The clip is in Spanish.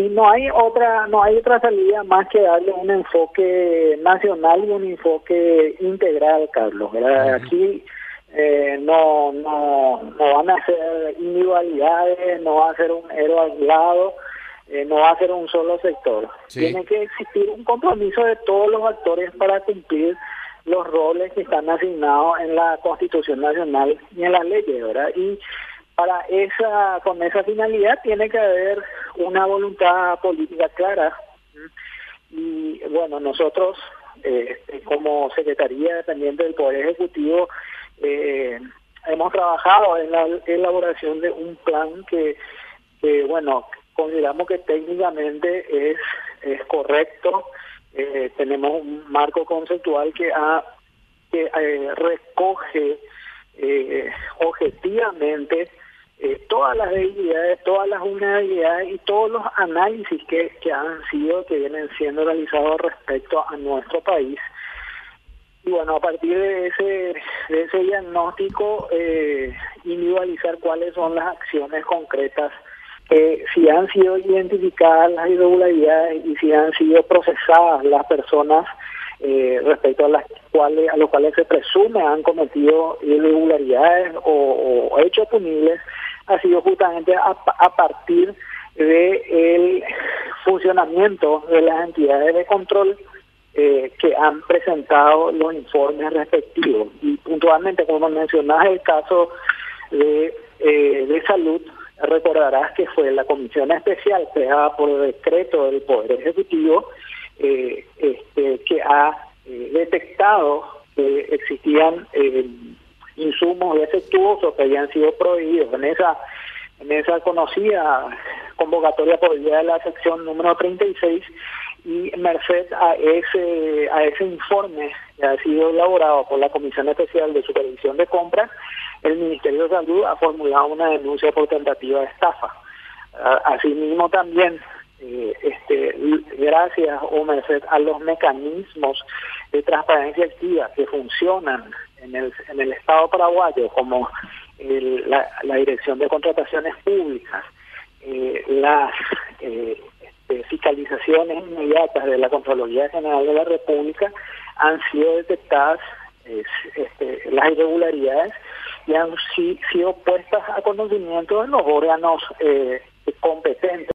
y no hay otra no hay otra salida más que darle un enfoque nacional y un enfoque integral Carlos aquí eh, no, no no van a ser individualidades no va a ser un héroe aislado eh, no va a ser un solo sector. Tiene que existir un compromiso de todos los actores para cumplir los roles que están asignados en la Constitución Nacional y en las leyes, ¿verdad? Y para esa con esa finalidad tiene que haber una voluntad política clara. Y bueno nosotros eh, como secretaría dependiente del poder ejecutivo eh, hemos trabajado en la elaboración de un plan que, bueno consideramos que técnicamente es es correcto. Eh, tenemos un marco conceptual que ha que eh, recoge eh, objetivamente todas las debilidades, todas las vulnerabilidades y todos los análisis que, que han sido, que vienen siendo realizados respecto a nuestro país. Y bueno, a partir de ese, de ese diagnóstico, eh, individualizar cuáles son las acciones concretas que si han sido identificadas las irregularidades y si han sido procesadas las personas eh, respecto a las cuales a los cuales se presume han cometido irregularidades o, hechos punibles ha sido justamente a, partir de el funcionamiento de las entidades de control eh, que han presentado los informes respectivos. Y puntualmente como mencionas el caso de, eh, de salud recordarás que fue la comisión especial creada por decreto del Poder Ejecutivo eh, este, que ha eh, detectado que existían insumos defectuosos que habían sido prohibidos en esa en esa conocida convocatoria por vía de la sección número 36 y merced a ese a ese informe que ha sido elaborado por la Comisión Especial de Supervisión de Compras, el Ministerio de Salud ha formulado una denuncia por tentativa de estafa. Asimismo también, eh, este, gracias o merced a los mecanismos de transparencia activa que funcionan en el, Estado paraguayo, como la, Dirección de Contrataciones Públicas, eh, las eh, este, fiscalizaciones inmediatas de la Contraloría General de la República, han sido detectadas este, las irregularidades y han sido puestas a conocimiento de los órganos eh, competentes.